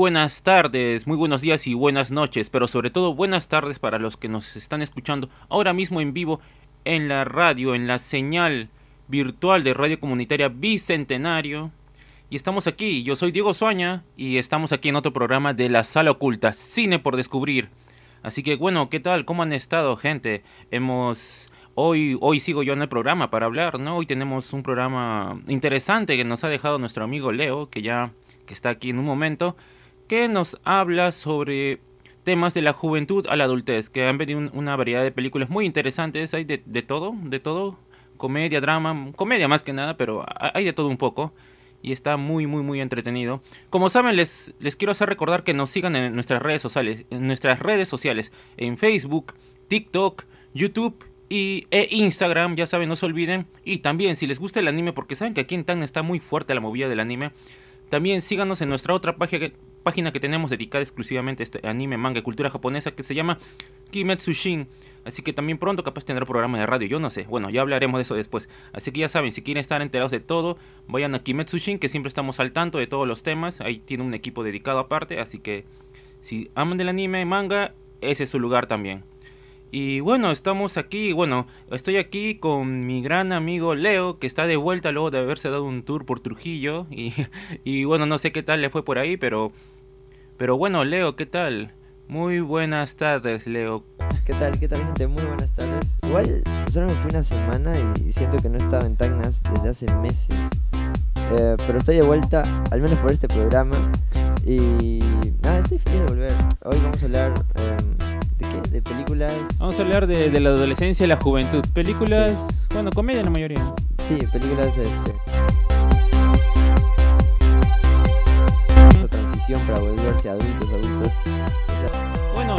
Buenas tardes, muy buenos días y buenas noches, pero sobre todo buenas tardes para los que nos están escuchando ahora mismo en vivo en la radio, en la señal virtual de Radio Comunitaria Bicentenario. Y estamos aquí, yo soy Diego Soaña y estamos aquí en otro programa de La Sala Oculta, Cine por Descubrir. Así que bueno, ¿qué tal? ¿Cómo han estado, gente? Hemos... Hoy, hoy sigo yo en el programa para hablar, ¿no? Hoy tenemos un programa interesante que nos ha dejado nuestro amigo Leo, que ya que está aquí en un momento, que nos habla sobre temas de la juventud a la adultez, que han venido una variedad de películas muy interesantes, hay de, todo, de todo, comedia, drama, comedia más que nada, pero hay de todo un poco. Y está muy, muy, muy entretenido. Como saben, les, les quiero hacer recordar que nos sigan en nuestras redes sociales. En nuestras redes sociales. En Facebook, TikTok, YouTube y, e Instagram, ya saben, no se olviden. Y también, si les gusta el anime, porque saben que aquí en Tan está muy fuerte la movida del anime, también síganos en nuestra otra página que tenemos dedicada exclusivamente a este anime, manga y cultura japonesa que se llama Kimetsu Shin. Así que también pronto capaz tendrá programa de radio, yo no sé. Bueno, ya hablaremos de eso después. Así que ya saben, si quieren estar enterados de todo, vayan a Kimetsu Shin, que siempre estamos al tanto de todos los temas. Ahí tiene un equipo dedicado aparte, así que si aman del anime, manga, ese es su lugar también. Y bueno, estamos aquí, bueno, estoy aquí con mi gran amigo Leo, que está de vuelta luego de haberse dado un tour por Trujillo. Y, y bueno, no sé qué tal le fue por ahí, pero... Pero bueno, Leo, ¿qué tal? Muy buenas tardes, Leo. ¿Qué tal? ¿Qué tal, gente? Muy buenas tardes. Igual, solo me fui una semana y siento que no estaba en Tacnas desde hace meses. Eh, pero estoy de vuelta, al menos por este programa. Y nada, estoy feliz de volver. Hoy vamos a hablar... Eh, ¿De películas? Vamos a hablar de, de la adolescencia y la juventud. Películas, bueno, comedia en la mayoría. Sí, películas este, transición para volverse adultos, adultos. Bueno,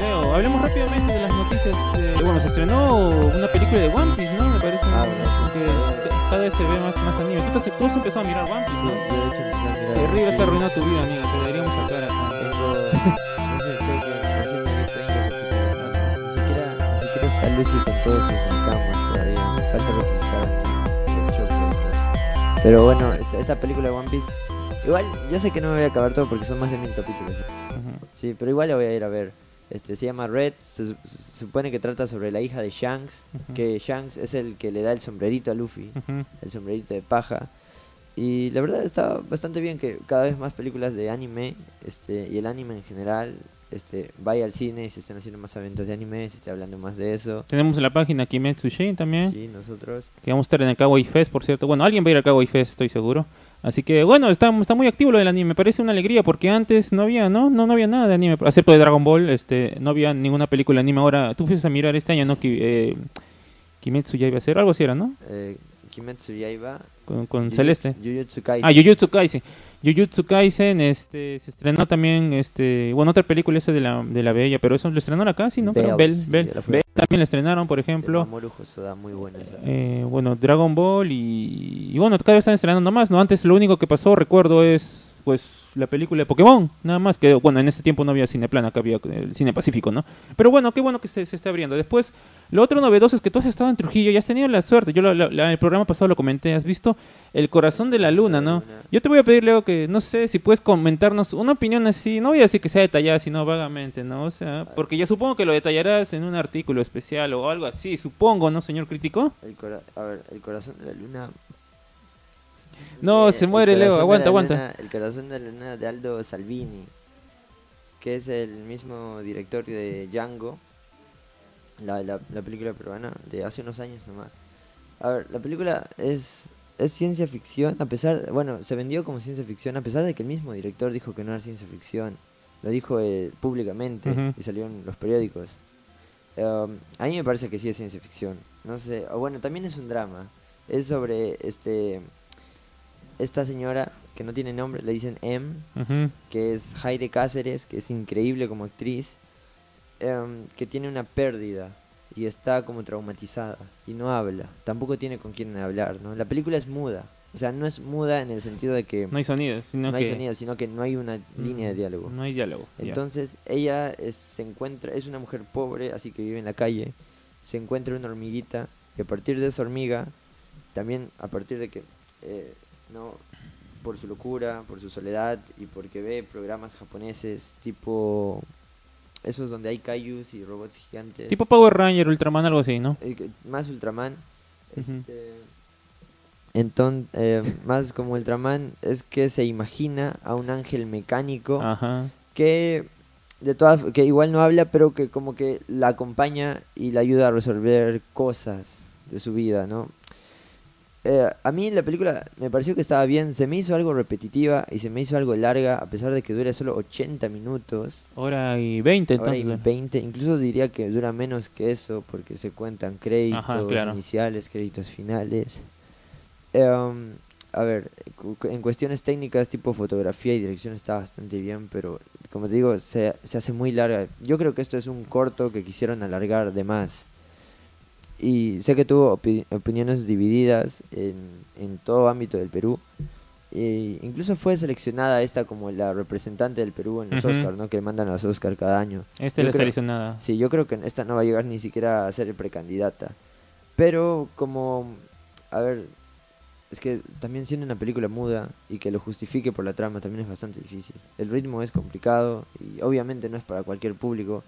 Leo, hablemos rápidamente de las noticias. bueno, se estrenó una película de One Piece, ¿no? Cada vez se ve más, más anime. Tú, tú has empezado a mirar One Piece, ¿no? Sí, de hecho empecé a mirar. Terrible, se arruinado tu vida, amiga. Te deberíamos sacar a... Lucy con todos sus fantasmas todavía. Me falta representar el choque. Pero bueno, esta, esta, película de One Piece. Igual, yo sé que no me voy a acabar todo porque son más de mil capítulos. Sí, pero igual la voy a ir a ver. Este, se llama Red, se, supone que trata sobre la hija de Shanks, que Shanks es el que le da el sombrerito a Luffy, el sombrerito de paja. Y la verdad está bastante bien que cada vez más películas de anime este, y el anime en general este, vaya al cine y se estén haciendo más eventos de anime, se esté hablando más de eso. Tenemos en la página Kimetsu Shin también. Sí, nosotros. Que vamos a estar en el Kawaii Fest, por cierto. Bueno, alguien va a ir al Kawaii Fest, estoy seguro. Así que bueno, está, está muy activo lo del anime, me parece una alegría porque antes no había, ¿no? No, no había nada de anime, excepto de Dragon Ball, este, no había ninguna película de anime. Ahora, tú fuiste a mirar este año, ¿no? Eh, Kimetsu ya iba a ser, algo así era, ¿no? Eh, Kimetsu ya iba. Con, con Celeste. Jujutsu Kaisen. Ah, Jujutsu Kaisen. Jujutsu Kaisen, este, se estrenó también, este, bueno, otra película esa de la, de la Bella, pero eso lo estrenaron acá, ¿sí, no? Bell, Bell, también la estrenaron, por ejemplo. muy eh, bueno, Dragon Ball y, y, bueno, cada vez están estrenando más, ¿no? Antes lo único que pasó, recuerdo, es, pues, la película de Pokémon, nada más que, bueno, en ese tiempo no había cine plana, acá había el cine pacífico, ¿no? Pero bueno, qué bueno que se, se está abriendo. Después, lo otro novedoso es que tú has estado en Trujillo y has tenido la suerte, yo en el programa pasado lo comenté, has visto El Corazón de la Luna, ¿no? Yo te voy a pedir, Leo, que no sé si puedes comentarnos una opinión así, no voy a decir que sea detallada, sino vagamente, ¿no? O sea, porque yo supongo que lo detallarás en un artículo especial o algo así, supongo, ¿no, señor crítico? El a ver, El Corazón de la Luna no, se muere Leo, aguanta, aguanta. el corazón de la luna de Aldo Salvini, que es el mismo director de Django, la, la, película peruana de hace unos años nomás. A ver, la película es, es ciencia ficción, a pesar, bueno, se vendió como ciencia ficción, a pesar de que el mismo director dijo que no era ciencia ficción. Lo dijo eh, públicamente y salió en los periódicos. Um, a mí me parece que sí es ciencia ficción. No sé, o bueno, también es un drama. Es sobre este esta señora que no tiene nombre, le dicen M, Ujú. que es Heide Cáceres, que es increíble como actriz, em, que tiene una pérdida y está como traumatizada y no habla, tampoco tiene con quién hablar, ¿no? La película es muda, o sea, no es muda en el sentido de que No hay sonido, sino no hay que... sonido, sino que no hay una línea de Mm, diálogo. No hay diálogo. Entonces ella es- se encuentra, es una mujer pobre, así que vive en la calle, se encuentra una hormiguita y a partir de esa hormiga, también a partir de que, eh, no, por su locura, por su soledad y porque ve programas japoneses tipo esos donde hay kaijus y robots gigantes, Tipo Power Ranger, Ultraman, algo así, ¿no? más Ultraman, este, entonces más como Ultraman es que se imagina a un ángel mecánico Ajá. que de todas que igual no habla pero que como que la acompaña y la ayuda a resolver cosas de su vida no Eh, a mí la película me pareció que estaba bien se me hizo algo repetitiva y se me hizo algo larga a pesar de que dure solo 80 minutos Hora y 20, ahora entonces. hay 20 incluso diría que dura menos que eso porque se cuentan créditos Ajá, claro. iniciales créditos finales Em, a ver, en cuestiones técnicas tipo fotografía y dirección está bastante bien, pero como te digo, se, se hace muy larga. Yo creo que esto es un corto que quisieron alargar de más. Y sé que tuvo opi- opiniones divididas en, en todo ámbito del Perú. E incluso fue seleccionada esta como la representante del Perú en los Ujú. Oscars, ¿no? Que mandan a los Oscars cada año. Yo le creo- seleccionada. Sí, yo creo que esta no va a llegar ni siquiera a ser precandidata. Pero como, a ver, es que también siendo una película muda y que lo justifique por la trama también es bastante difícil. El ritmo es complicado y obviamente no es para cualquier público,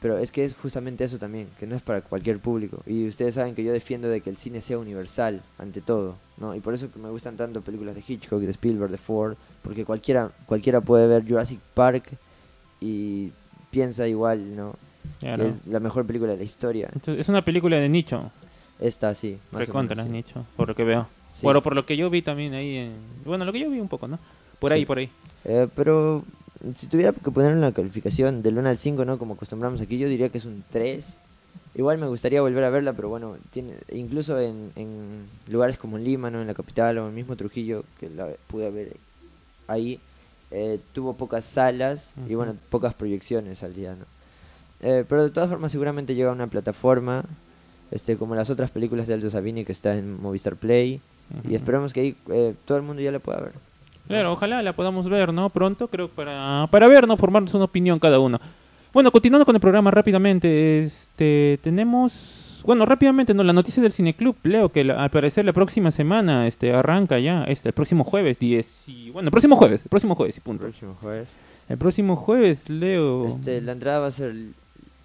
pero es que es justamente eso también, que no es para cualquier público. Y ustedes saben que yo defiendo de que el cine sea universal ante todo, ¿no? Y por eso que me gustan tanto películas de Hitchcock, de Spielberg, de Ford, porque cualquiera cualquiera puede ver Jurassic Park y piensa igual, ¿no? que es la mejor película de la historia. Entonces, es una película de nicho. Esta sí, más o Recontra menos, sí. nicho, por lo que veo. Sí. Bueno, por lo que yo vi también ahí en... Bueno, lo que yo vi un poco, ¿no? Por ahí, Sí. por ahí. Eh, pero si tuviera que poner una calificación del 1 al 5, ¿no? Como acostumbramos aquí, yo diría que es un 3. Igual me gustaría volver a verla, pero bueno, tiene incluso en, en lugares como Lima, ¿no? En la capital o en el mismo Trujillo, que la pude ver ahí, eh, tuvo pocas salas y bueno, pocas proyecciones al día, ¿no? Eh, pero de todas formas seguramente llega a una plataforma, este como las otras películas de Aldo Sabini que está en Movistar Play, y esperemos que ahí eh, todo el mundo ya la pueda ver. Claro, ojalá la podamos ver, ¿no? Pronto, creo, para, para ver, ¿no? Formarnos una opinión cada uno. Bueno, continuando con el programa rápidamente, este, tenemos, bueno, rápidamente, ¿no? La noticia del Cineclub, Leo, que la- al parecer la próxima semana, este, arranca ya, este, el próximo jueves, 10, y, bueno, el próximo jueves, el próximo jueves, y punto. Próximo jueves. El próximo jueves, Leo. Este, la entrada va a ser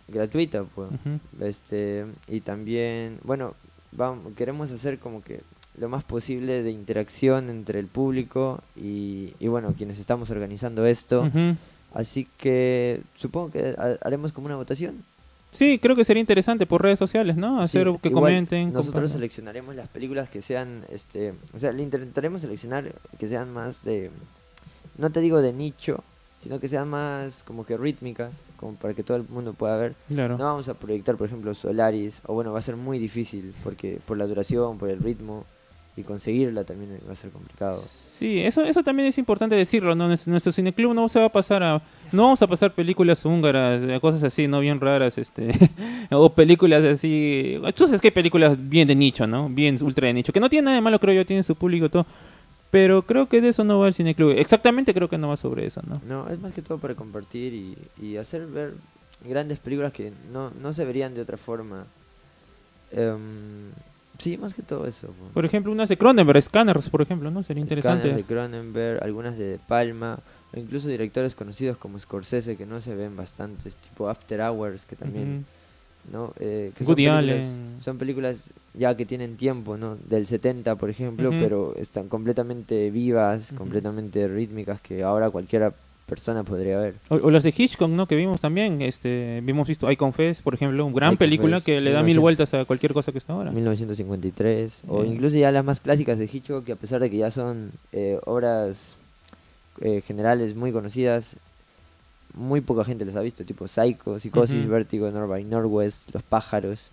gratuita, pues. Este, y también, bueno, vamos, queremos hacer como que lo más posible de interacción entre el público y, y bueno, quienes estamos organizando esto. Así que supongo que ha- haremos como una votación. Sí, creo que sería interesante por redes sociales, ¿no? Hacer Sí, que igual comenten. Nosotros seleccionaremos las películas que sean, este, o sea, le intentaremos seleccionar que sean más de, no te digo de nicho, sino que sean más como que rítmicas, como para que todo el mundo pueda ver. Claro. No vamos a proyectar, por ejemplo, Solaris, o bueno, va a ser muy difícil, porque por la duración, por el ritmo, y conseguirla también va a ser complicado. Sí, eso, eso también es importante decirlo, ¿no? Nuestro, cineclub no se va a pasar a... No vamos a pasar películas húngaras, eh, cosas así, ¿no? Bien raras, este... o películas así... Tú sabes que hay películas bien de nicho, ¿no? Bien ultra de nicho, que no tiene nada de malo, creo yo, tiene su público todo. Pero creo que de eso no va el cineclub. Exactamente creo que no va sobre eso, ¿no? No, es más que todo para compartir y, y hacer ver grandes películas que no, no se verían de otra forma. Em, sí, más que todo eso. po. Por ejemplo, unas de Cronenberg, Scanners, por ejemplo, ¿no? Sería interesante. Scanners de Cronenberg, algunas de De Palma, o incluso directores conocidos como Scorsese que no se ven bastantes, tipo After Hours, que también, ¿no? Eh, que películas, son películas ya que tienen tiempo, ¿no? Del 70, por ejemplo, pero están completamente vivas, completamente rítmicas, que ahora cualquiera persona podría ver. O, o las de Hitchcock, ¿no? Que vimos también, este, vimos visto I Confess, por ejemplo, una gran I película Confess, que le da mil 1900. vueltas a cualquier cosa que está ahora. 1953, o Bien. incluso ya las más clásicas de Hitchcock, que a pesar de que ya son eh, obras eh, generales muy conocidas, muy poca gente las ha visto, tipo Psycho, Psicosis, Ujú. Vértigo, North by Northwest, Los pájaros,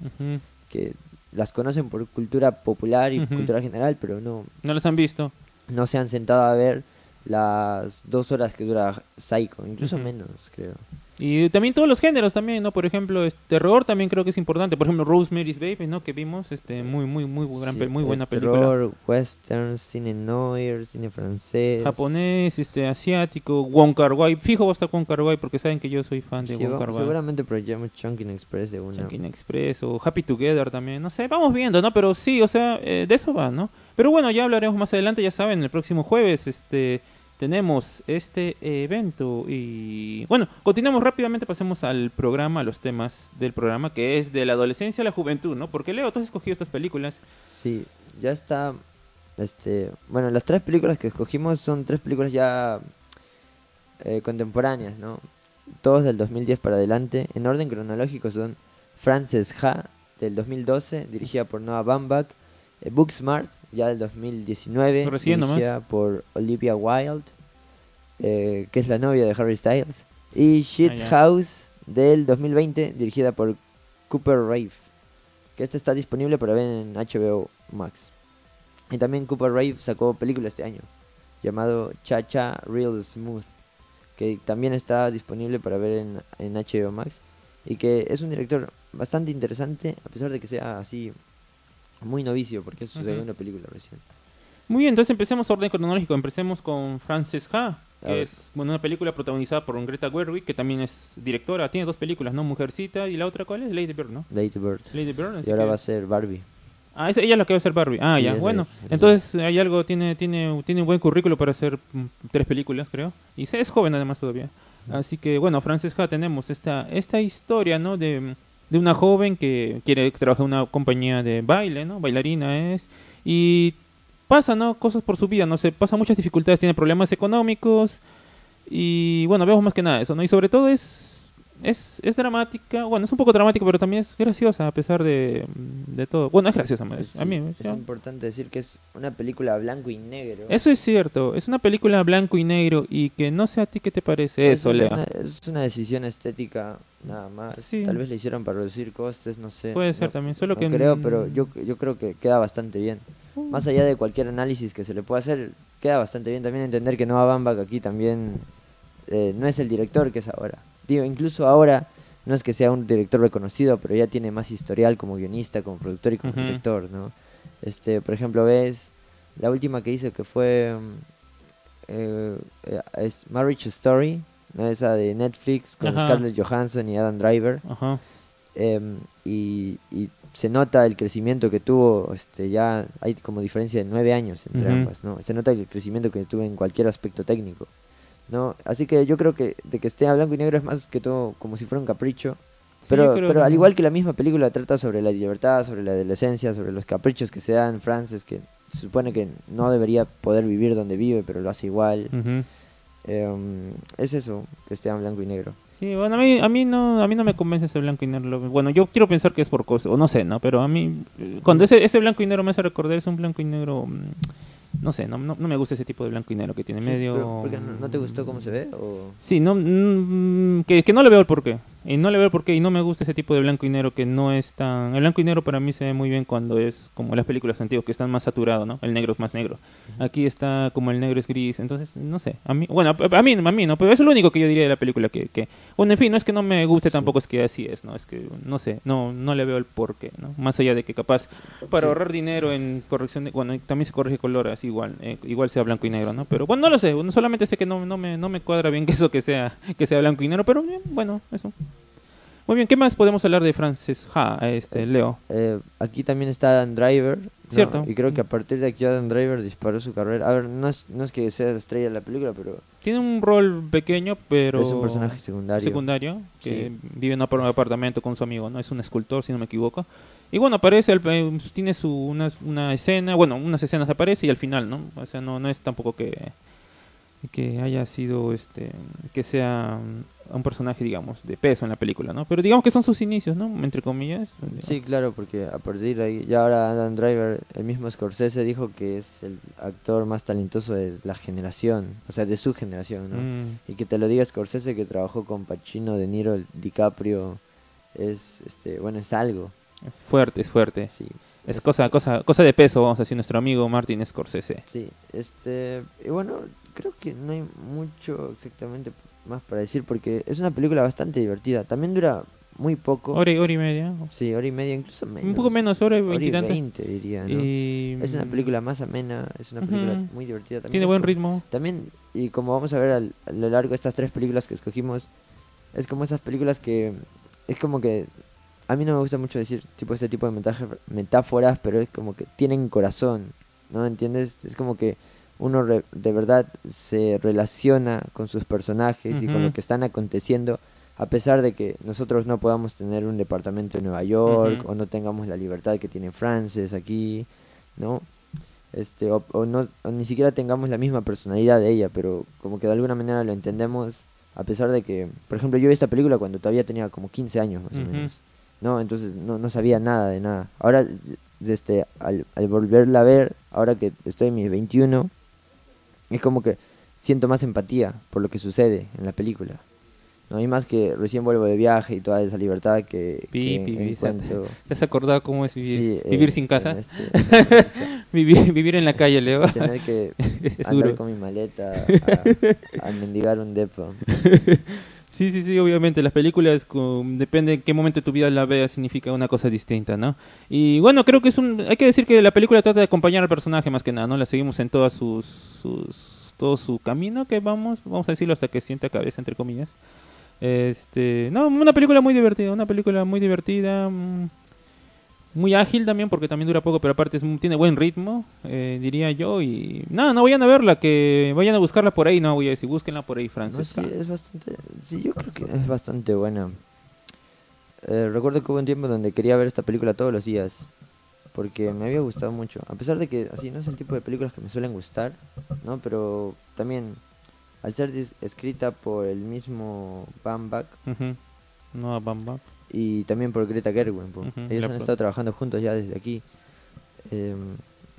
que las conocen por cultura popular y Ujú. cultura general, pero no, No las han visto. no se han sentado a ver las dos horas que dura Psycho, incluso menos, creo. Y también todos los géneros también, ¿no? Por ejemplo, este, terror también creo que es importante. Por ejemplo, Rosemary's Baby, ¿no? Que vimos, este, muy, muy, muy, gran, Sí, muy eh, buena película. Terror, western, cine noir, cine francés. Japonés, este, asiático, Wong Kar Wai. Fijo va a estar Wong Kar Wai porque saben que yo soy fan de Sí, Wong Kar Wai. seguramente proyectamos Chunking Express de una. Chunkin Express o Happy Together también, no sé, vamos viendo, ¿no? Pero sí, o sea, eh, de eso va, ¿no? Pero bueno, ya hablaremos más adelante, ya saben, el próximo jueves, este, tenemos este evento y bueno, continuamos rápidamente, pasemos al programa, a los temas del programa, que es de la adolescencia a la juventud, ¿no? Porque Leo, tú has escogido estas películas. Sí, ya está. Este, bueno, las tres películas que escogimos son tres películas ya eh, contemporáneas, ¿no? Todos del 2010 para adelante. En orden cronológico son Frances Ha del 2012, dirigida por Noah Baumbach. Eh, Booksmart, ya del 2019, Recién nomás. dirigida por Olivia Wilde, eh, que es la novia de Harry Styles. Y Shit's Ah. House del 2020, dirigida por Cooper Rave que este está disponible para ver en HBO Max. Y también Cooper Rave sacó película este año, llamado Cha Cha Real Smooth, que también está disponible para ver en, en HBO Max. Y que es un director bastante interesante, a pesar de que sea así muy novicio, porque es su Ujú. segunda película recién. Muy bien, entonces empecemos orden cronológico, empecemos con Frances Ha, que es bueno, una película protagonizada por Greta Gerwig, que también es directora, tiene dos películas, ¿no? Mujercita y la otra, ¿cuál es? Lady Bird, ¿no? Lady Bird. Lady Bird. Y ahora que- va a ser Barbie. Ah, esa- ella es la que va a ser Barbie. Ah, Sí, ya. Bueno, entonces hay algo, tiene, tiene, tiene un buen currículo para hacer mm, tres películas, creo. Y es joven además todavía. Así que, bueno, Frances Ha, tenemos esta, esta historia, ¿no? De, de una joven que quiere trabajar en una compañía de baile, ¿no? Bailarina es. Y pasa, ¿no? Cosas por su vida, ¿no? Se pasa muchas dificultades, tiene problemas económicos. Y bueno, vemos más que nada eso, ¿no? Y sobre todo es, es, es dramática, bueno, es un poco dramática, pero también es graciosa a pesar de, de todo. Bueno, es graciosa, Es, a mí. es importante decir que es una película blanco y negro. Eso es cierto, es una película blanco y negro y que no sé a ti qué te parece eso. Una, es una decisión estética nada más. Sí. Tal vez le hicieron para reducir costes, no sé. Puede ser No- también, solo no que... creo, pero yo, yo creo que queda bastante bien. Más allá de cualquier análisis que se le pueda hacer, queda bastante bien. También entender que Noah Baumbach aquí también eh, no es el director que es ahora. Digo, incluso ahora no es que sea un director reconocido, pero ya tiene más historial como guionista, como productor y como director, ¿no? Este, por ejemplo, ves la última que hizo que fue mm, eh, es Marriage Story, ¿no? esa de Netflix con Ajá. Scarlett Johansson y Adam Driver. Ajá. Em, y, y se nota el crecimiento que tuvo, este, ya hay como diferencia de nueve años entre ambas, ¿no? Se nota el crecimiento que tuvo en cualquier aspecto técnico, ¿no? Así que yo creo que de que esté a blanco y negro es más que todo como si fuera un capricho, Sí, pero, al igual que la misma película trata sobre la libertad, sobre la adolescencia, sobre los caprichos que se dan Frances, que se supone que no debería poder vivir donde vive, pero lo hace igual. Em, es eso, que esté en blanco y negro. Sí, bueno, a mí, a mí no, a mí no me convence ese blanco y negro. Bueno, yo quiero pensar que es por cosas, o no sé, ¿no? Pero a mí, eh, cuando ese, ese blanco y negro me hace recordar, es un blanco y negro, mm, no sé, no, no, no me gusta ese tipo de blanco y negro que tiene Sí, medio... pero, ¿por qué no, no te gustó cómo se ve? O... Sí, no, mm, que, que no le veo el porqué. Y no le veo el porqué y no me gusta ese tipo de blanco y negro que no es tan... El blanco y negro para mí se ve muy bien cuando es como las películas antiguas que están más saturados, ¿no? El negro es más negro. Aquí está como el negro es gris, entonces, no sé. A mí, bueno, a, a mí, a mí no, pero es lo único que yo diría de la película que... que bueno, en fin, no es que no me guste tampoco, es que así es, ¿no? Es que, no sé, no, no le veo el porqué, ¿no? Más allá de que capaz para Sí. ahorrar dinero en corrección de... Bueno, también se corrige color así igual, eh, igual sea blanco y negro, ¿no? Pero bueno, no lo sé, solamente sé que no, no, me, no me cuadra bien que eso que sea, que sea blanco y negro, pero bien, bueno, eso. Muy bien, ¿qué más podemos hablar de Frances Ha, este, Es- Leo? Eh, aquí también está Adam Driver. ¿no? Cierto. Y creo que a partir de aquí Adam Driver disparó su carrera. A ver, no es, no es que sea la estrella de la película, pero Tiene un rol pequeño, pero... es un personaje secundario. secundario, que Sí. vive en un apar- apartamento con su amigo, ¿no? Es un escultor, si no me equivoco. Y bueno, aparece, al- eh, tiene su, una, una escena, bueno, unas escenas aparece y al final, ¿no? O sea, no, no es tampoco que, que haya sido, este, que sea mm, un personaje, digamos, de peso en la película, ¿no? Pero digamos que son sus inicios, ¿no? Entre comillas. Sí, claro, porque a partir de ahí, ya ahora Adam Driver, el mismo Scorsese dijo que es el actor más talentoso de la generación, o sea, de su generación, ¿no? Mm, Y que te lo diga Scorsese que trabajó con Pacino, De Niro, DiCaprio, es, este, bueno, es algo, es fuerte, es fuerte. sí. Es cosa, cosa, cosa de peso, vamos a decir, nuestro amigo Martin Scorsese. Sí, este, y bueno, creo que no hay mucho exactamente más para decir porque es una película bastante divertida. También dura muy poco. Hora, y- hora y media. Sí, hora y media, incluso menos. Un poco menos, hora y veinte, diría, ¿no? Y, Es una película más amena, es una película muy divertida también. Tiene buen como- ritmo. También, y como vamos a ver al- a lo largo de estas tres películas que escogimos, es como esas películas que es como que a mí no me gusta mucho decir tipo este tipo de metáforas, pero es como que tienen corazón, ¿no? ¿Entiendes? Es como que uno re- de verdad se relaciona con sus personajes y con lo que están aconteciendo, a pesar de que nosotros no podamos tener un departamento en Nueva York o no tengamos la libertad que tiene Frances aquí, ¿no? este o, o no o ni siquiera tengamos la misma personalidad de ella pero como que de alguna manera lo entendemos a pesar de que por ejemplo yo vi esta película cuando todavía tenía como 15 años más o menos no entonces no, no sabía nada de nada. Ahora este al, al volverla a ver ahora que estoy en mis 21 es como que siento más empatía por lo que sucede en la película no y más que recién vuelvo de viaje y toda esa libertad que, Pi, que encuentro ¿Te has acordado cómo es vivir, Sí, vivir eh, sin casa? en este- en este- Vivir, vivir en la calle, Leo. tener que es andar duro. con mi maleta a, a mendigar un depo. Sí, sí, sí, obviamente las películas, depende en qué momento de tu vida la veas, significa una cosa distinta, ¿no? Y bueno, creo que es un... Hay que decir que la película trata de acompañar al personaje más que nada, ¿no? La seguimos en todas sus... sus todo su camino que vamos, vamos a decirlo hasta que sienta cabeza, entre comillas. Este, no, una película muy divertida, una película muy divertida, mm, muy ágil también porque también dura poco, pero aparte es, tiene buen ritmo, eh, diría yo. Y nada, no vayan a verla, que vayan a buscarla por ahí, no voy a decir, búsquenla por ahí, No, Francesca. sí, es bastante. Sí, yo creo que es bastante buena. Eh, recuerdo que hubo un tiempo donde quería ver esta película todos los días. Porque me había gustado mucho. A pesar de que así no es el tipo de películas que me suelen gustar, ¿no? Pero también, al ser escrita por el mismo Bambach Ujú. No a Bamba. Y también por Greta Gerwig. Ujú, ellos han estado trabajando juntos ya desde aquí. Eh,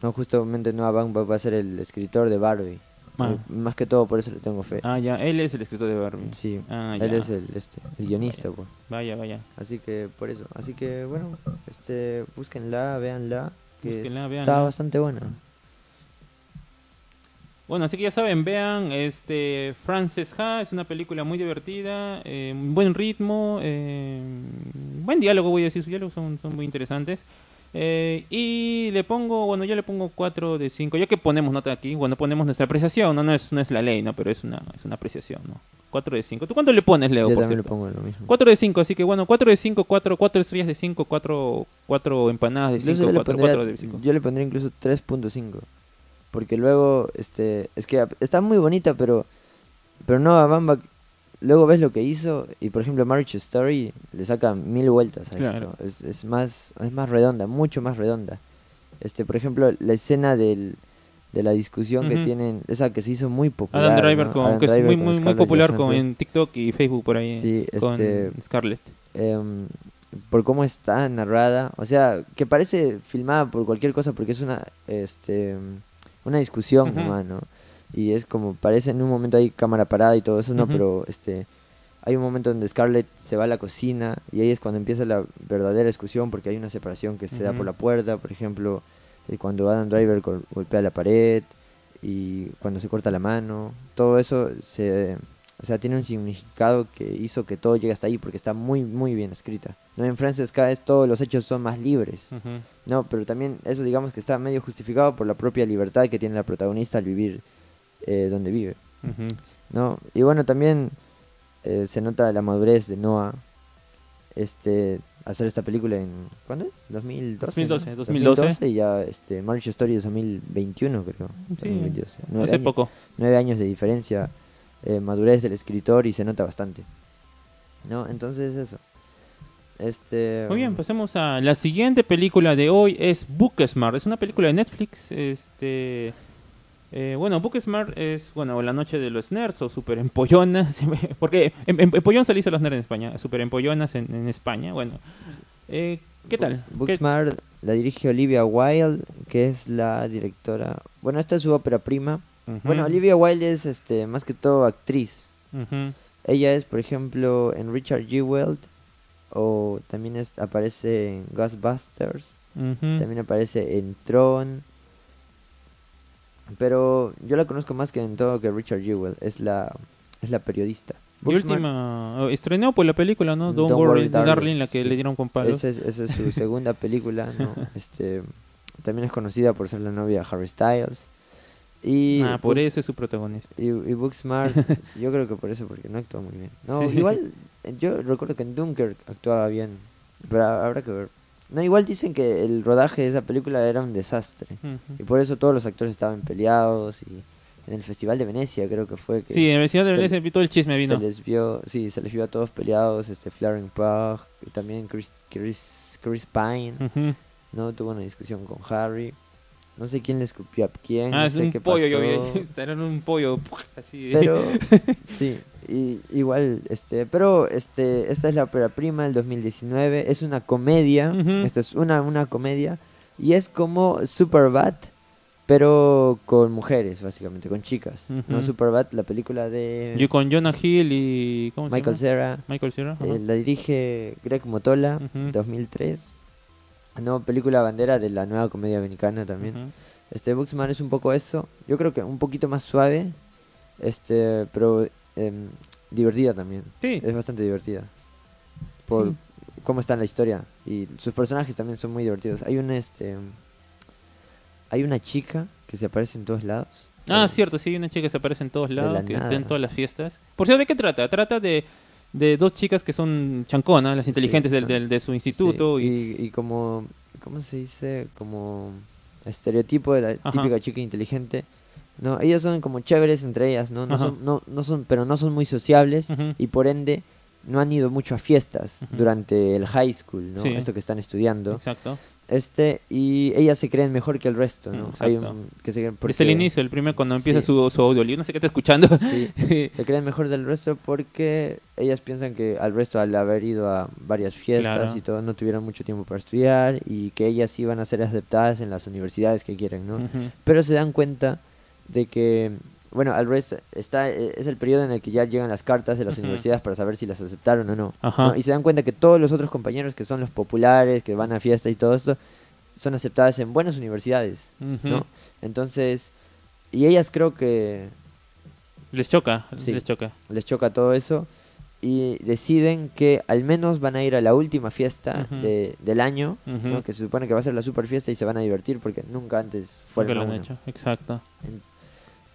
no, justamente Noah Baumbach va a ser el escritor de Barbie. Ah. Eh, Más que todo por eso le tengo fe. Ah, ya, él es el escritor de Barbie. Sí, Ah, él ya. es el, este, el guionista, pues. Vaya, vaya. Así que por eso. Así que bueno, este, búsquenla, véanla. Que Búsquenla, está bastante buena. Bueno, así que ya saben, vean este Frances Ha, es una película muy divertida, eh, buen ritmo, eh, buen diálogo, voy a decir, sus diálogos son, son muy interesantes. Eh, y le pongo, bueno, yo le pongo 4 de 5, ya que ponemos nota aquí, bueno, ponemos nuestra apreciación, no, no es, no es la ley, no, pero es una, es una apreciación, ¿no? 4 de 5. ¿Tú cuánto le pones, Leo? Yo por también le pongo lo mismo. 4 de 5, así que bueno, 4 de 5, 4, 4 estrellas de 5, 4, 4 empanadas de Incluso 5, yo, le 4, pondría, 4 de 5. yo le pondría incluso 3.5. Porque luego, este, es que está muy bonita, pero, pero no, a Bamba, luego ves lo que hizo y por ejemplo Marriage Story le saca mil vueltas a Claro. esto. Es, es más, es más redonda, mucho más redonda. Este, por ejemplo, la escena del, de la discusión que tienen, esa que se hizo muy popular. Adam Driver, ¿no? con, Adam que es Driver muy, muy, muy popular con, en TikTok y Facebook por ahí, Sí, con este- Scarlett. em, por cómo está narrada, o sea, que parece filmada por cualquier cosa porque es una este una discusión nomás, ¿no? Y es como parece en un momento hay cámara parada y todo eso, no, pero este hay un momento donde Scarlett se va a la cocina y ahí es cuando empieza la verdadera discusión porque hay una separación que se da por la puerta, por ejemplo, cuando Adam Driver gol- golpea la pared y cuando se corta la mano, todo eso se o sea, tiene un significado que hizo que todo llegue hasta ahí porque está muy muy bien escrita. No en Frances K es todos los hechos son más libres. No, pero también eso digamos que está medio justificado por la propia libertad que tiene la protagonista al vivir eh, donde vive. ¿no? Y bueno, también eh, se nota la madurez de Noah este hacer esta película en ¿cuándo es? 2012. 2012, ¿no? 2012. y ya este Marriage Story es 2021, creo. Sí, 2012. Nueve Hace años- poco. nueve años de diferencia, eh, madurez del escritor y se nota bastante. ¿No? Entonces eso. Este Muy bien, pasemos a la siguiente película de hoy es Booksmart. Es una película de Netflix. Este, eh, bueno, Booksmart es bueno la noche de los nerds o super empollonas, porque em- em- empollón se le a los nerds en España, super empollonas en, en España. Bueno, eh, ¿qué tal? ¿Qué- Booksmart la dirige Olivia Wilde, que es la directora. Bueno, esta es su ópera prima. Bueno, Olivia Wilde es este más que todo actriz. Ella es, por ejemplo, en Richard Jewell o también es- aparece en Ghostbusters. También aparece en Tron. Pero yo la conozco más que en todo que Richard Jewell. Es la, es la periodista. Y última, oh, estrenó pues la película, ¿no? Don't, Don't Worry, Darling, Darling, la que sí. le dieron con esa es, esa es su segunda película, ¿no? Este, también es conocida por ser la novia de Harry Styles. Y ah, por Books- eso es su protagonista. Y, y Booksmart, yo creo que por eso, porque no actúa muy bien. No, Sí. igual, yo recuerdo que en Dunkirk actuaba bien, pero habrá que ver. No, igual dicen que el rodaje de esa película era un desastre. Y por eso todos los actores estaban peleados y en el Festival de Venecia creo que fue que Sí, en el vecino de se- Venecia todo el chisme vino. se les vio, sí, se les vio a todos peleados, este Flaren Pugh y también Chris, Chris, Chris Pine. ¿no? Tuvo una discusión con Harry. No sé quién le escupió a quién, Ah, no es sé un qué pollo, yo pasó. vi. Era un pollo. Así. Pero sí, y, igual este, pero este esta es la ópera prima del 2019, es una comedia, esta es una una comedia y es como Superbad pero con mujeres básicamente, con chicas. No Ujú. Superbad, la película de Yo con Jonah Hill y. ¿Cómo se Michael llama? Cera, Michael Cera. eh, la dirige Greg Motola, Ujú. 2003. No, película bandera de la nueva comedia americana también. Este Booksman es un poco eso. Yo creo que un poquito más suave. Este, pero em, divertida también. Sí. Es bastante divertida. Por Sí. cómo está en la historia. Y sus personajes también son muy divertidos. Hay un este. Hay una chica que se aparece en todos lados. Ah, Eh, cierto, sí, hay una chica que se aparece en todos lados, la que está en todas las fiestas. Por cierto, ¿de qué trata? Trata de, de dos chicas que son chanconas, las inteligentes del, del- de su sí, instituto. y, y, y como. ¿Cómo se dice? Como. Estereotipo de la Ajá. típica chica inteligente. No, ellas son como chéveres entre ellas, ¿no? No Ajá. son, no, no son, pero no son muy sociables. Y por ende no han ido mucho a fiestas durante el high school, ¿no? Sí. Esto que están estudiando. Exacto. Este, y ellas se creen mejor que el resto, ¿no? Exacto. Hay un, que se creen porque- el inicio, el primer cuando empieza Sí. su, su audiolibro, no sé qué está escuchando. Sí, se creen mejor del resto porque ellas piensan que al resto al haber ido a varias fiestas Claro. y todo no tuvieron mucho tiempo para estudiar y que ellas iban a ser aceptadas en las universidades que quieren, ¿no? Pero se dan cuenta de que, bueno, al resto está, eh, es el periodo en el que ya llegan las cartas de las universidades para saber si las aceptaron o no. Y se dan cuenta que todos los otros compañeros que son los populares, que van a fiesta y todo esto, son aceptadas en buenas universidades. ¿no? Entonces, y ellas creo que Les choca, Sí. les choca. les choca todo eso y deciden que al menos van a ir a la última fiesta de- del año, que se supone que va a ser la super fiesta y se van a divertir porque nunca antes Nunca fueron lo a han hecho, exacto.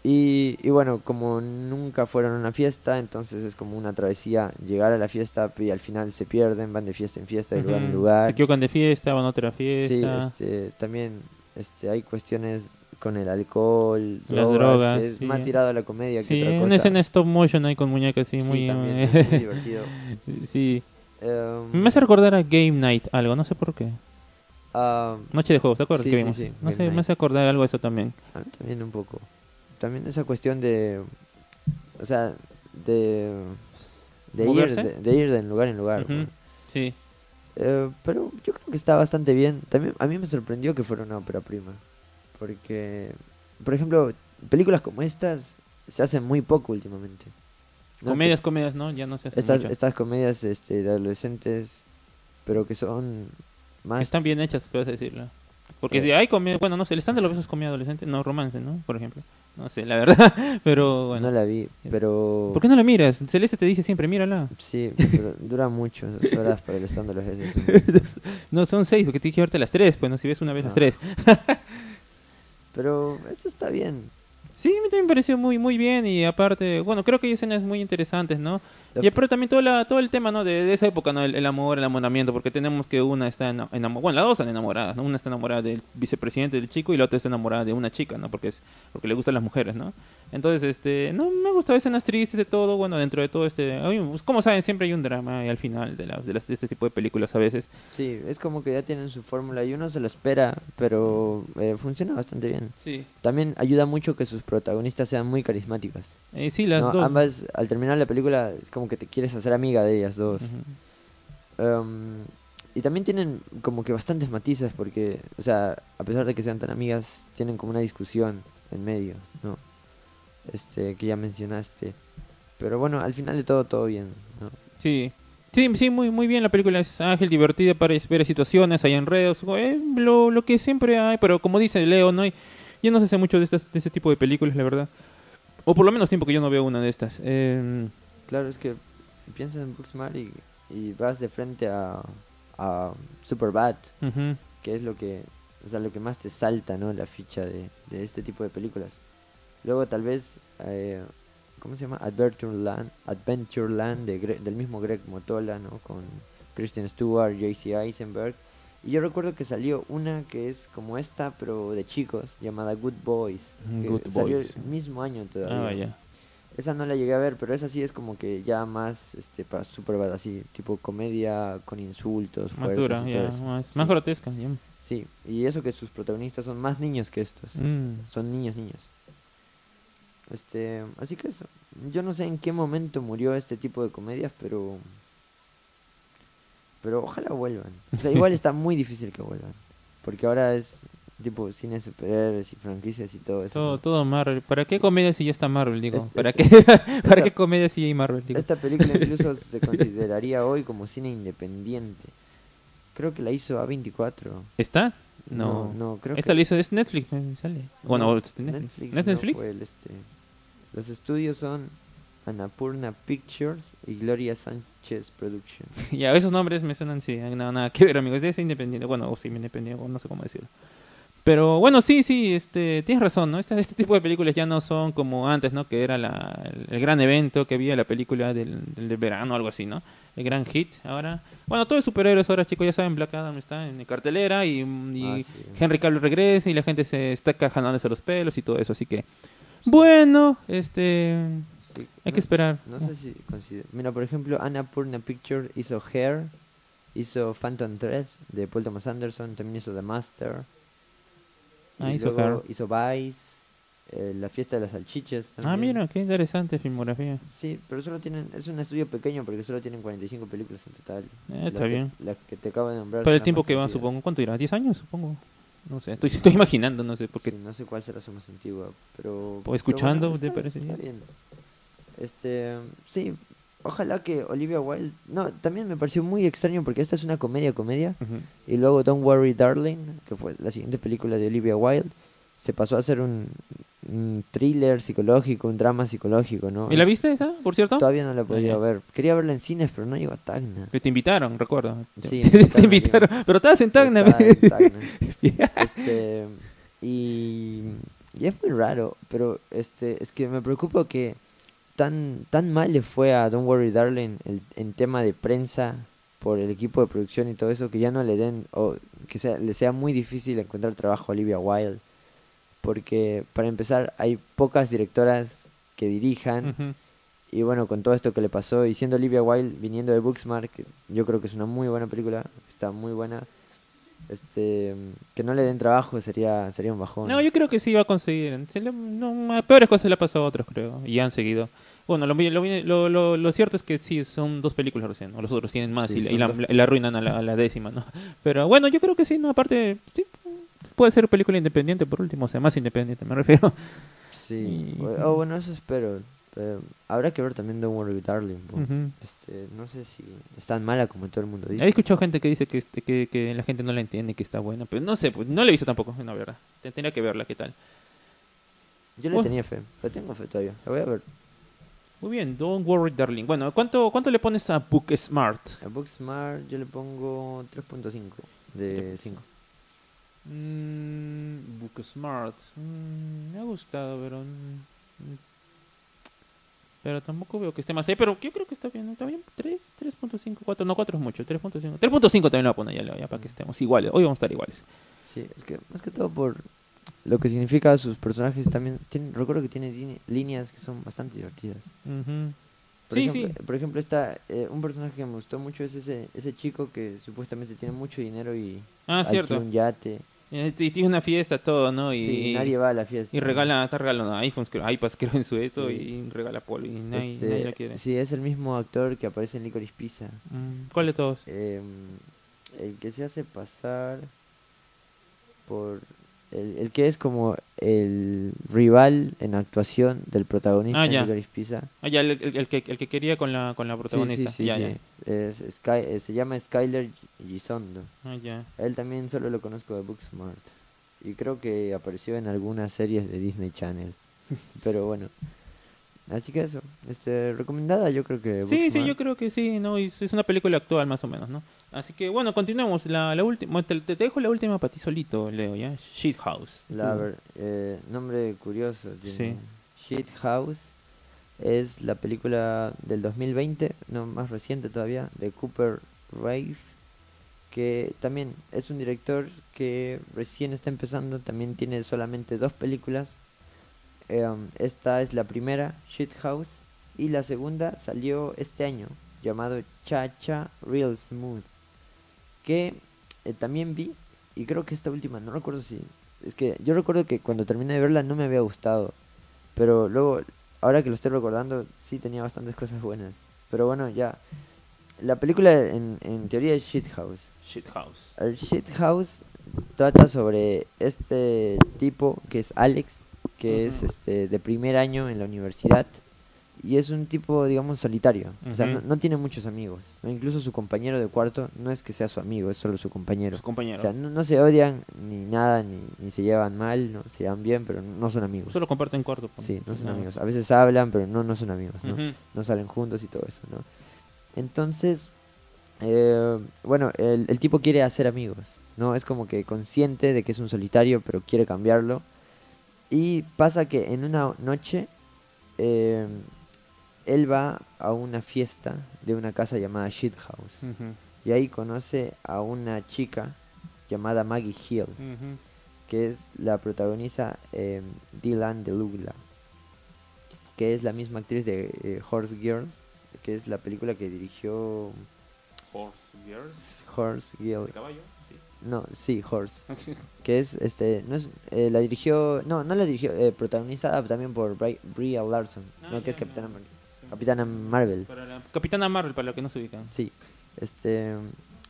Y, y bueno, como nunca fueron a una fiesta, entonces es como una travesía llegar a la fiesta y al final se pierden, van de fiesta en fiesta, de lugar en lugar. Se equivocan de fiesta, van a otra Sí, fiesta. este, también este, hay cuestiones con el alcohol, Las drogas, que es sí. más tirado a la comedia Sí, que otra una cosa. escena stop motion ahí con muñecas así, Sí, muy... también es muy divertido. sí. Em, Me hace recordar a Game Night algo, no sé por qué. ah, Noche de juegos, ¿te acuerdas Sí, que sí, vimos? sí, no Game sé, me hace acordar algo de eso también. a mí también un poco. También esa cuestión de, o sea, de, de ir, de, de ir de lugar en lugar. Sí. Eh, pero yo creo que está bastante bien. También a mí me sorprendió que fuera una ópera prima. Porque, por ejemplo, películas como estas se hacen muy poco últimamente. ¿no? Comedias, comedias, ¿no? Ya no se hace Estas, mucho. estas comedias este, de adolescentes, pero que son más... Que están bien hechas, puedes decirlo. Porque Eh. si hay comedia, bueno, no sé, el stand de los besos comedia adolescente, no romance, ¿no? Por ejemplo. No sé, la verdad, pero bueno. No la vi, pero... ¿Por qué no la miras? Celeste te dice siempre, mírala. Sí, pero dura mucho, horas para el stand los veces. No, son seis, porque tienes que verte las tres, pues no, si ves una vez las Ah. tres. Pero esto está bien. Sí, a mí también me pareció muy muy bien y aparte, bueno, creo que hay escenas muy interesantes, ¿no? La- Y pero también todo, la, todo el tema, ¿no? De, de esa época, ¿no? El, el amor, el enamoramiento, porque tenemos que una está enamorada, bueno, las dos están enamoradas, ¿no? Una está enamorada del vicepresidente del chico y la otra está enamorada de una chica, ¿no? Porque es porque le gustan las mujeres, ¿no? Entonces, este, no me gustaba escenas tristes de todo, bueno, dentro de todo este, como saben, siempre hay un drama y al final de, las de, las- de este tipo de películas a veces. Sí, es como que ya tienen su fórmula y uno se lo espera, pero eh, funciona bastante bien. Sí. También ayuda mucho que sus protagonistas sean muy carismáticas. Eh, sí, las ¿no? dos. Ambas, al terminar la película, es como que te quieres hacer amiga de ellas dos. Em, y también tienen como que bastantes matices porque, o sea, a pesar de que sean tan amigas, tienen como una discusión en medio, ¿no? Este, que ya mencionaste. Pero bueno, al final de todo, todo bien, ¿no? Sí. Sí, sí, muy, muy bien la película es ágil, divertida para ver situaciones, hay enredos, eh, lo, lo que siempre hay, pero como dice Leo, no hay, yo no sé mucho de, estas, de este tipo de películas, la verdad. O por lo menos tiempo que yo no veo una de estas. Eh, Claro, es que piensas en Booksmart y, y vas de frente a, a Superbad, que es lo que, o sea, lo que más te salta, ¿no? La ficha de, de este tipo de películas. Luego tal vez, eh, ¿cómo se llama? Adventureland, Adventureland de Gre- del mismo Greg Motola, ¿no? Con Kristen Stewart, J.C. Eisenberg. Y yo recuerdo que salió una que es como esta, pero de chicos, llamada Good Boys. que Good salió Boys. el mismo año todavía. Ah, vaya. Esa no la llegué a ver, pero esa sí es como que ya más este para Superbad, así, tipo comedia con insultos Más dura, y más, Sí. más grotesca. Sí, y eso que sus protagonistas son más niños que estos. Mm. Son niños, niños. Este, así que eso. Yo no sé en qué momento murió este tipo de comedias, pero pero ojalá vuelvan. O sea, igual está muy difícil que vuelvan, porque ahora es tipo cine superhéroes y franquicias y todo eso. Todo, ¿no? todo Marvel. ¿Para qué comedia si ya está Marvel, digo? Este- ¿Para, este- qué, ¿Para esta- qué comedia si ya hay Marvel, digo? Esta película incluso se consideraría hoy como cine independiente. Creo que la hizo A24. ¿Está? No, No. no, creo Esta que la hizo, es Netflix, eh, sale. Bueno, no, Netflix. Netflix. Fue el, este, los estudios son Annapurna Pictures y Gloria Sánchez Production. ya, esos nombres me suenan, sí, nada, nada que ver, amigos. Es independiente, bueno, o semi independiente, o no sé cómo decirlo. Pero bueno, sí, sí, este, tienes razón, ¿no? Este, este tipo de películas ya no son como antes, ¿no? Que era la, el, el gran evento que había la película del, del, del verano, algo así, ¿no? El gran hit. Ahora, bueno, todos los superhéroes ahora, chicos, ya saben, Black Adam está en cartelera y, y Ah, sí. Henry Cavill regresa y la gente se está jalándose los pelos y todo eso, así que, bueno, este, Sí, hay no- que esperar. No sé si Mira, por ejemplo, Annapurna Pictures hizo Hair, hizo Phantom Thread de Paul Thomas Anderson, también hizo The Master. Ah, y hizo luego hizo Vice, eh, La Fiesta de las Salchichas. Ah, también. mira, qué interesante filmografía. Sí, pero solo tienen, es un estudio pequeño porque solo tienen 45 películas en total. Eh, está Las que- bien. las que te acabo de nombrar. Para el tiempo que va, conocidas. supongo. ¿Cuánto irá? ¿10 años, supongo? No sé, estoy, estoy imaginando, no sé, porque... Sí, no sé cuál será su más antigua, pero... O pero escuchando, bueno, ¿te está- parece está bien. Este, sí, ojalá que Olivia Wilde... No, también me pareció muy extraño porque esta es una comedia-comedia Ujú. y luego Don't Worry Darling, que fue la siguiente película de Olivia Wilde, se pasó a ser un, un thriller psicológico, un drama psicológico, ¿no? ¿Y la viste esa, por cierto? Todavía no la he podido ya. ver. Quería verla en cines, pero no llegó a Tacna. Que te invitaron, recuerdo. Sí, te, invitaron. Pero estabas en Tacna. Estaba en Tacna. Ya. este y, y es muy raro pero este es que me preocupa que tan tan mal le fue a Don't Worry Darling el, en tema de prensa por el equipo de producción y todo eso que ya no le den o que sea, le sea muy difícil encontrar trabajo a Olivia Wilde porque para empezar hay pocas directoras que dirijan y bueno con todo esto que le pasó y siendo Olivia Wilde viniendo de Booksmart yo creo que es una muy buena película está muy buena este que no le den trabajo sería sería un bajón No, yo creo que sí va a conseguir. No, peores cosas le ha pasado a otros, creo. Y han seguido. Bueno, lo, lo, lo, lo- lo cierto es que sí, son dos películas recién. ¿no? Los otros tienen más Sí, y, la- y arruinan a la, a la décima, ¿no? Pero bueno, yo creo que sí, ¿no? Aparte, sí, puede ser película independiente por último. O sea, más independiente, me refiero. sí Y- o- oh, bueno eso espero pero habrá que ver también Don't Worry Darling este no sé si es tan mala como todo el mundo dice He escuchado gente que dice que, este, que, que la gente no la entiende, que está buena. Pero no sé, pues no la he visto tampoco, no, verdad. Te- Tendría que verla, ¿qué tal? yo le tenía fe le tengo fe todavía la voy a ver Muy bien, Don't Worry Darling. Bueno, ¿cuánto, cuánto le pones a Book Smart? a Booksmart yo le pongo 3.5 de 5 Mm, Book Smart. Mm, me ha gustado, pero. mm, pero tampoco veo que esté más ahí. Pero yo creo que está bien. ¿Está bien? 3, 3.5, 4. No, 4 es mucho. 3.5. 3.5 también lo voy a poner ya, ya para que estemos iguales. Hoy vamos a estar iguales. Sí, es que más que todo por lo que significa sus personajes también. Tienen, recuerdo que tiene líneas que son bastante divertidas. Por Sí, ejemplo, sí. Por ejemplo, está, eh, un personaje que me gustó mucho es ese, ese chico que supuestamente tiene mucho dinero y Ah, cierto. un yate. Y tiene una fiesta, todo, ¿no? Y, Sí, nadie va a la fiesta. y regala, está regalando iPhones, creo, iPads, creo, en su eso. Sí. Y regala polo. Y nadie, Este, nadie lo quiere. Sí, es el mismo actor que aparece en Licorice Pizza. Mm, ¿Cuál de todos? Em, el que se hace pasar por El, el que es como el rival en actuación del protagonista Ah, ya. Licorice Pizza. Ah, ya, el, el- el que, el que quería con la, con la protagonista. sí, sí, ya, sí. ya. Es Sky- eh, se llama Skyler Gisondo. Ah, ya. A Él también solo lo conozco de Booksmart. Y creo que apareció en algunas series de Disney Channel. Pero bueno. Así que eso. Este, recomendada yo creo que Sí, sí, yo creo que sí, ¿no? Y es una película actual más o menos, ¿no? Así que bueno, continuemos. La, la última, te, te dejo la última para ti solito, Leo, ¿ya? Shit House. La ver- eh, nombre curioso. Tiene. Sí. Shit House es la película del 2020, no más reciente todavía, de Cooper Rave, que también es un director que recién está empezando, también tiene solamente dos películas. Um, esta es la primera, Shit House, y la segunda salió este año, llamado Cha Cha Real Smooth, que eh, también vi, y creo que esta última, no recuerdo si... Es que yo recuerdo que cuando terminé de verla no me había gustado, pero luego, ahora que lo estoy recordando, sí tenía bastantes cosas buenas. Pero bueno, ya. La película en, en teoría es Shit House. Shit House. El Shit House trata sobre este tipo que es Alex, que es este de primer año en la universidad y es un tipo, digamos, solitario. O sea, no, tiene muchos amigos. Incluso su compañero de cuarto no es que sea su amigo, es solo su compañero. Su compañero. O sea, no, no se odian ni nada, ni, ni se llevan mal, no se llevan bien, pero no son amigos. Solo comparten cuarto. pues. Sí, no son Nada. amigos. A veces hablan, pero no, no son amigos, ¿no? Salen juntos y todo eso, ¿no? Entonces, eh, bueno, el, el tipo quiere hacer amigos, ¿no? Es como que consciente de que es un solitario, pero quiere cambiarlo. Y pasa que en una noche, eh, él va a una fiesta de una casa llamada Shit House. Y ahí conoce a una chica llamada Maggie Hill que es la protagonista eh, Dylan DeLugla, que es la misma actriz de eh, Horse Girls, que es la película que dirigió Horse Girls. Horse Girl, ¿De caballo? Sí. no, sí, Horse, que es este, no es, eh, la dirigió, no, no la dirigió, eh, protagonizada también por Bri- Brie Larson, Ah, no, que es Capitana, ya. Mar- Capitana Marvel. Para la Capitana Marvel, para los que no se ubican. Sí, este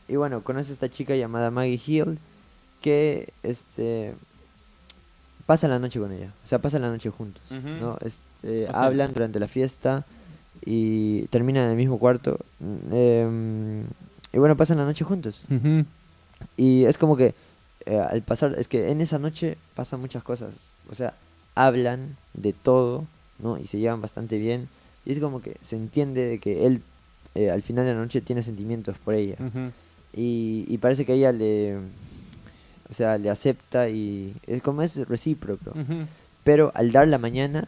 y bueno, conoce a esta chica llamada Maggie Hill que este pasa la noche con ella, o sea, pasa la noche juntos. ¿no? Este, O sea- hablan durante la fiesta y terminan en el mismo cuarto em, y bueno, pasan la noche juntos. Ujú. Y es como que eh, al pasar, es que en esa noche pasan muchas cosas. O sea, hablan de todo, ¿no? Y se llevan bastante bien. Y es como que se entiende de que él eh, al final de la noche tiene sentimientos por ella. Ujú. Y, y parece que ella le... O sea, le acepta y es como es recíproco. Ujú. Pero al dar la mañana,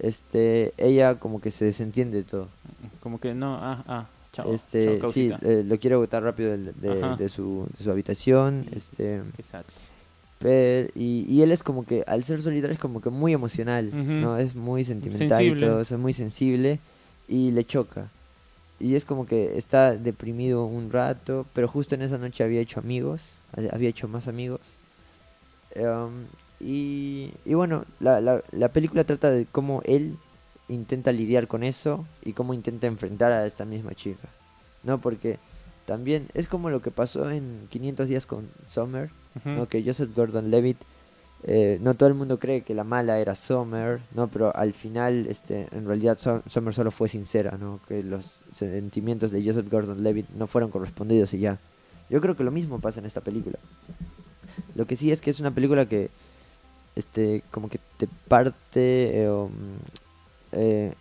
este, ella como que se desentiende de todo. Como que no, ah, ah, chao. este, chao, sí, eh, lo quiere botar rápido de, de- Ajá. de su, de su habitación. Este, Exacto. Pero, y, y él es como que, al ser solitario, es como que muy emocional. ¿no? Es muy sentimental Sensible. y todo, es muy sensible y le choca. Y es como que está deprimido un rato, pero justo en esa noche había hecho amigos, ha- había hecho más amigos. Em, y, y bueno, la, la, la película trata de cómo él intenta lidiar con eso y cómo intenta enfrentar a esta misma chica, ¿no? Porque también es como lo que pasó en 500 días con Summer. ¿no? que Joseph Gordon-Levitt eh, no todo el mundo cree que la mala era Summer no pero al final este en realidad Summer solo fue sincera no que los sentimientos de Joseph Gordon-Levitt no fueron correspondidos y ya yo creo que lo mismo pasa en esta película lo que sí es que es una película que este como que te parte eh, um, eh,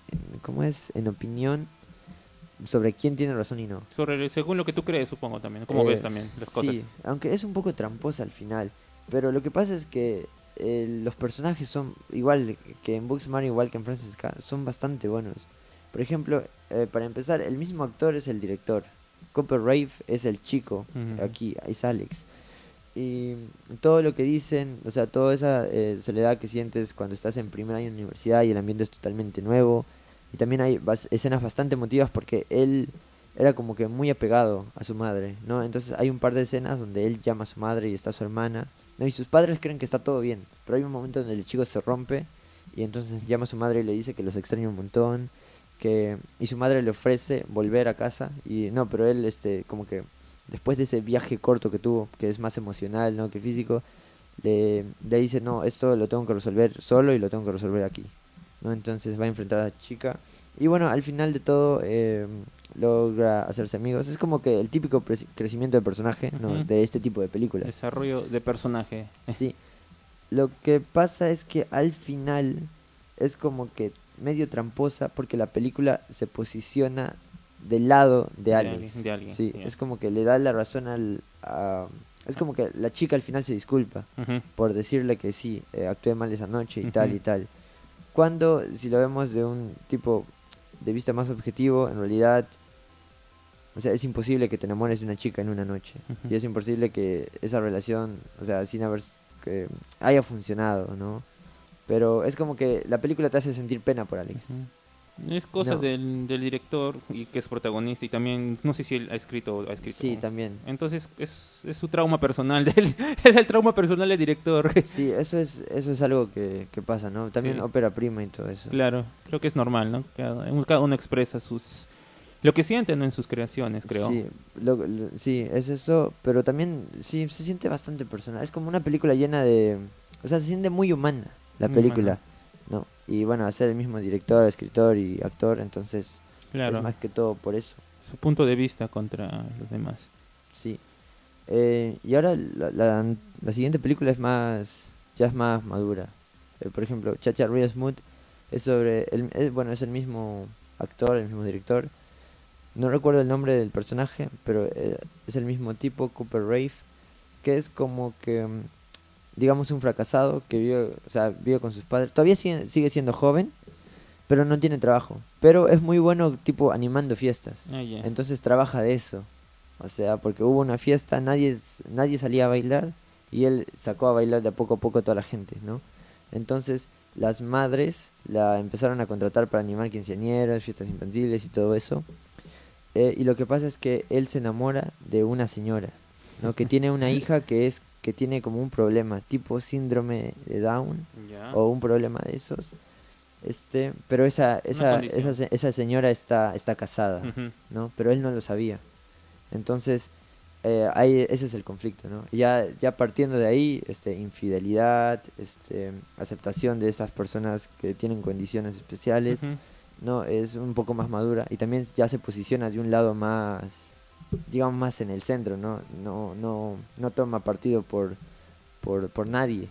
cómo es en opinión sobre quién tiene razón y no Sobre, según lo que tú crees, supongo también. ¿Cómo eh, ves también las cosas? Sí, aunque es un poco tramposa al final. Pero lo que pasa es que eh, los personajes son igual que en Booksmart, igual que en Francis K, son bastante buenos. Por ejemplo, eh, para empezar, el mismo actor es el director. Copper Rave es el chico, aquí es Alex. Y todo lo que dicen, o sea, toda esa eh, soledad que sientes cuando estás en primer año de universidad y el ambiente es totalmente nuevo. Y también hay escenas bastante emotivas porque él era como que muy apegado a su madre, ¿no? Entonces hay un par de escenas donde él llama a su madre y está su hermana, ¿no? Y sus padres creen que está todo bien, pero hay un momento donde el chico se rompe y entonces llama a su madre y le dice que los extraña un montón, que y su madre le ofrece volver a casa y no, pero él este como que después de ese viaje corto que tuvo, que es más emocional, ¿no? que físico, le, le dice, no, esto lo tengo que resolver solo y lo tengo que resolver aquí. ¿no? Entonces va a enfrentar a la chica. Y bueno, al final de todo eh, logra hacerse amigos. Es como que el típico crecimiento de personaje de este tipo de películas. Desarrollo de personaje. Sí. Lo que pasa es que al final es como que medio tramposa porque la película se posiciona del lado de De Alex. alguien- de alguien, sí, es como que le da la razón al... a- es como que la chica al final se disculpa por decirle que sí, eh, actué mal esa noche y tal y tal. Cuando, si lo vemos de un tipo de vista más objetivo, en realidad, o sea, es imposible que te enamores de una chica en una noche. Y es imposible que esa relación, o sea, sin haber, que haya funcionado, ¿no? Pero es como que la película te hace sentir pena por Alex. Es cosa No. del, del director y que es protagonista y también no sé si él ha escrito o ha escrito. Sí, también. Entonces es, es su trauma personal del, es el trauma personal del director. Sí, eso es, eso es algo que, que pasa, ¿no? También Sí. ópera prima y todo eso. claro, creo que es normal, ¿no? Cada, cada uno expresa sus lo que siente ¿no? en sus creaciones, creo. Sí, lo- lo- sí, es eso, pero también sí se siente bastante personal. Es como una película llena de, o sea, se siente muy humana la Muy película. Y bueno, hacer el mismo director, escritor y actor, entonces Claro, es más que todo por eso, su punto de vista contra los demás. sí. Eh, y ahora la, la, la siguiente película es más, ya es más madura. Eh, por ejemplo, Chacha Real Smooth es sobre, el, es, bueno, es el mismo actor, el mismo director. No recuerdo el nombre del personaje, pero eh, es el mismo tipo, Cooper Rafe, que es como que, mm, digamos, un fracasado que vive, o sea, vive con sus padres. Todavía sigue, sigue siendo joven, pero no tiene trabajo. Pero es muy bueno, tipo, animando fiestas. Ah. Entonces trabaja de eso. O sea, porque hubo una fiesta, nadie, nadie salía a bailar y él sacó a bailar de a poco a poco a toda la gente, ¿no? Entonces las madres la empezaron a contratar para animar quinceañeras, fiestas infantiles y todo eso. Eh, y lo que pasa es que él se enamora de una señora, ¿no? Que tiene una hija que es que tiene como un problema, tipo síndrome de Down o un problema de esos. Este, pero esa esa, esa, esa señora está está casada. ¿no? Pero él no lo sabía. Entonces, eh, ahí, ese es el conflicto, ¿no? Ya, ya partiendo de ahí, este, infidelidad, este, aceptación de esas personas que tienen condiciones especiales. ¿no? Es un poco más madura y también ya se posiciona de un lado más, digamos, más en el centro, ¿no? No, no, no toma partido por, por, por nadie,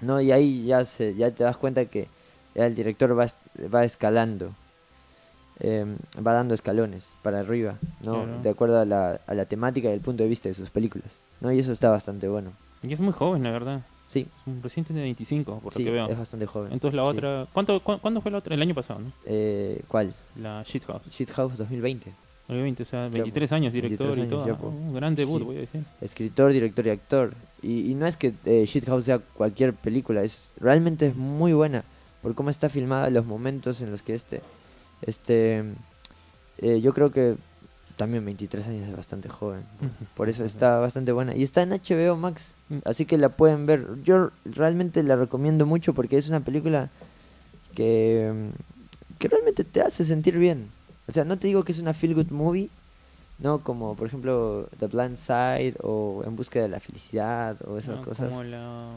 ¿no? Y ahí ya, se, ya te das cuenta que ya el director va, va escalando, eh, va dando escalones para arriba, ¿no? Claro. De acuerdo a la, a la temática y el punto de vista de sus películas, ¿no? Y eso está bastante bueno. Y es muy joven, la verdad. Sí, Es un recién tiene 25, por sí, lo que veo. es bastante joven. Entonces la sí. otra... ¿cuánto, cu- ¿Cuándo fue la otra? El año pasado, ¿no? Eh, ¿Cuál? La Shit House. Shit House 2020. Obviamente, o sea, 23 años, director 23 y todo. ya, po. Un gran debut, Sí. voy a decir. escritor, director y actor. Y, y no es que eh, Shit House sea cualquier película, es realmente es muy buena por cómo está filmada, los momentos en los que este, este, eh, yo creo que también 23 años es bastante joven, por eso está bastante buena y está en HBO Max, Mm. así que la pueden ver. Yo realmente la recomiendo mucho porque es una película que, que realmente te hace sentir bien. O sea, no te digo que es una feel good movie, no como por ejemplo The Blind Side o En busca de la felicidad o esas No, cosas. Como la,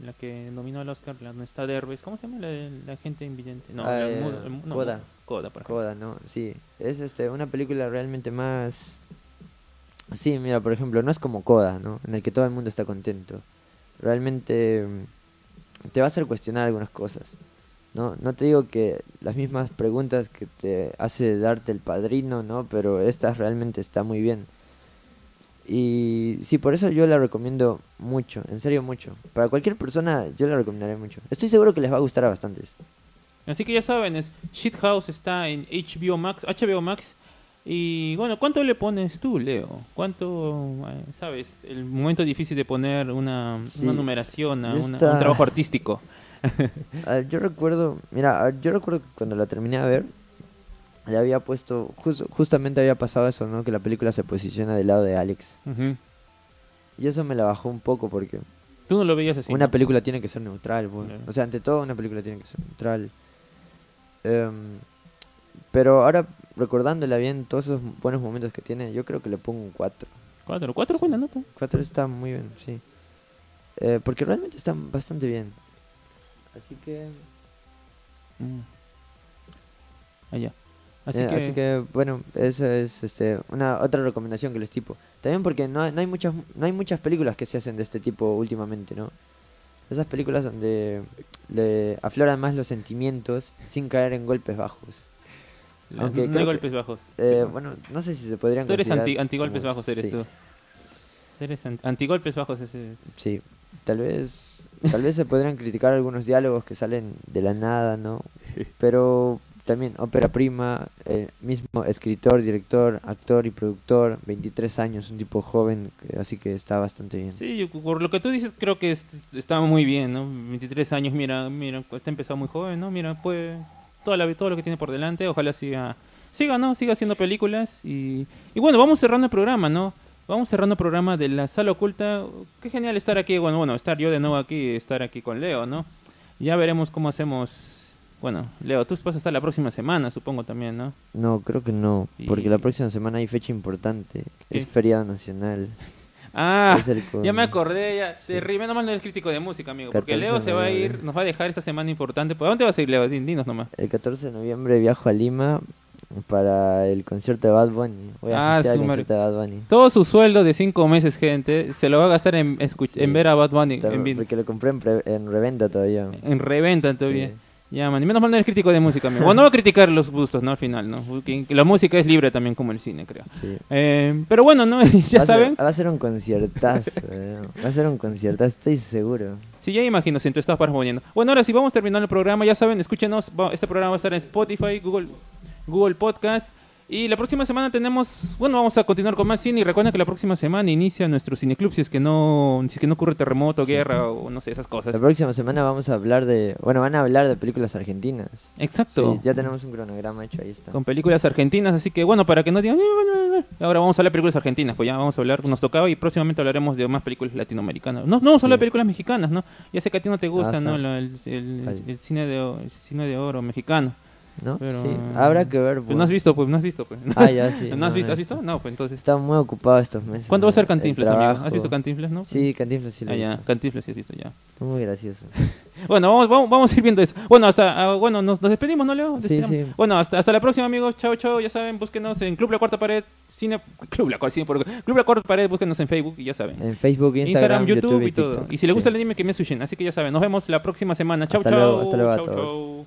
la que nominó al Oscar, la no está Derbez. ¿Cómo se llama la, de la gente invidente? No, Ah, la eh, no, Coda. Coda, por ejemplo. Coda, ¿no? Sí, es este una película realmente más Sí, mira, por ejemplo, no es como Coda, ¿no? En el que todo el mundo está contento. Realmente mm, te va a hacer cuestionar algunas cosas. No, no te digo que las mismas preguntas que te hace darte el padrino, ¿no? Pero esta realmente está muy bien. Y sí, por eso yo la recomiendo mucho, en serio mucho. Para cualquier persona yo la recomendaré mucho. Estoy seguro que les va a gustar a bastantes. Así que ya saben, es Shit House está en HBO Max, HBO Max. Y bueno, ¿cuánto le pones tú, Leo? ¿Cuánto, eh, sabes, el momento difícil de poner una, Sí, una numeración a una- un trabajo artístico? A ver, yo recuerdo, mira, a ver, yo recuerdo que cuando la terminé a ver, le había puesto, jus- justamente había pasado eso, ¿no? Que la película se posiciona del lado de Alex. Y eso me la bajó un poco porque Tú no lo veías así. una ¿no? película tiene que ser neutral. Claro. o sea, ante todo una película tiene que ser neutral. Em, pero ahora, recordándola bien, todos esos buenos momentos que tiene, yo creo que le pongo un 4. Cuatro, cuatro es buena nota. 4 está muy bien, sí. eh, porque realmente están bastante bien. Así que... Mm. Allá. Así, eh, que... así que, bueno, esa es este, una otra recomendación que les tipo. También porque no, no, hay muchas, no hay muchas películas que se hacen de este tipo últimamente, ¿no? Esas películas donde le afloran más los sentimientos sin caer en golpes bajos. Aunque no hay que- golpes bajos. Eh, Sí. bueno, no sé si se podrían Tú eres anti, antigolpes como- bajos, eres sí, tú. Eres an- antigolpes bajos. Ese. Sí, tal vez, tal vez se podrían criticar algunos diálogos que salen de la nada, ¿no? Pero también ópera prima, el mismo escritor, director, actor y productor, 23 años, un tipo joven, que- así que está bastante bien. Sí, yo- por lo que tú dices, creo que es- está muy bien, ¿no? 23 años, mira, mira, está empezado muy joven, ¿no? Mira, pues toda la, todo lo que tiene por delante, ojalá siga, siga, ¿no? Siga haciendo películas y, y bueno, vamos cerrando el programa, ¿no? Vamos cerrando el programa de la sala oculta. Qué genial estar aquí, bueno, bueno, estar yo de nuevo aquí, estar aquí con Leo, ¿no? Ya veremos cómo hacemos. Bueno, Leo, tú vas a estar la próxima semana, supongo también, ¿no? No, creo que no, porque Y- la próxima semana hay fecha importante, ¿Qué? es feriado nacional. Ah, ya me acordé, ya. Se ríe, menos mal no es crítico de música, amigo. Porque 14 Leo se va a ir, nos va a dejar esta semana importante. ¿Por dónde vas a ir, Leo? Din- Dinos nomás. El 14 de noviembre viajo a Lima para el concierto de Bad Bunny. Voy a Ah, asistir al concierto de Bad Bunny. Todo su sueldo de cinco meses, gente, se lo va a gastar en, Sí. en ver a Bad Bunny. Está- En, Porque lo compré en, en reventa todavía. en reventa todavía. Sí. Ya, man. Y menos mal no eres crítico de música, amigo. Bueno, no va a criticar los gustos, ¿no? Al final, ¿no? Porque la música es libre también como el cine, creo. Sí. Eh, pero bueno, ¿no? ya Va a ser- saben. va a ser un conciertazo. eh, Va a ser un conciertazo, estoy seguro. Sí, ya imagino, si tú estás poniendo. Bueno, ahora sí, vamos terminando el programa. Ya saben, escúchenos. Este programa va a estar en Spotify, Google, Google Podcast. Y la próxima semana tenemos, bueno, vamos a continuar con más cine. Y recuerden que la próxima semana inicia nuestro cineclub si es que no, si es que no ocurre terremoto, guerra o no sé, esas cosas. La próxima semana vamos a hablar de. Bueno, van a hablar de películas argentinas. Exacto. Sí, ya tenemos un cronograma hecho, ahí está. Con películas argentinas, así que bueno, para que no digan, "Eh, bueno, bueno". ahora vamos a hablar de películas argentinas, pues ya vamos a hablar, nos tocaba y próximamente hablaremos de más películas latinoamericanas. No, no vamos a hablar de películas mexicanas, ¿no? Ya sé que a ti no te gusta, Ah, ¿no? el, el- cine de, el cine de oro mexicano. ¿No? Pero- Sí, habrá que ver. Pues no has visto, pues no has visto, pues. Ah, ya, sí. ¿No has no, visto? ¿Has visto? No, pues entonces. Estaba muy ocupado estos meses. ¿Cuándo va a ser Cantinflas, amigo? ¿Has visto Cantinflas, no? Sí, Cantinflas sí lo Ah, he ya, visto. Cantinflas sí has visto, ya. Está muy gracioso. Bueno, vamos, vamos, vamos a ir viendo eso. Bueno, hasta, ah, bueno, nos, nos despedimos, ¿no, Leo? Sí, sí. Bueno, hasta, hasta la próxima, amigos. Chao, chao. Ya saben, búsquenos en Club La Cuarta Pared, Cine, Club La Cuarta, Cine por- Club La Cuarta Pared, búsquenos en Facebook y ya saben. En Facebook, Instagram, Instagram, YouTube, y, y todo. TikTok. Y si les gusta Sí. el anime, que me suyen. Así que ya saben, nos vemos la próxima semana. Chao, Hasta chao. luego, hasta luego a todos.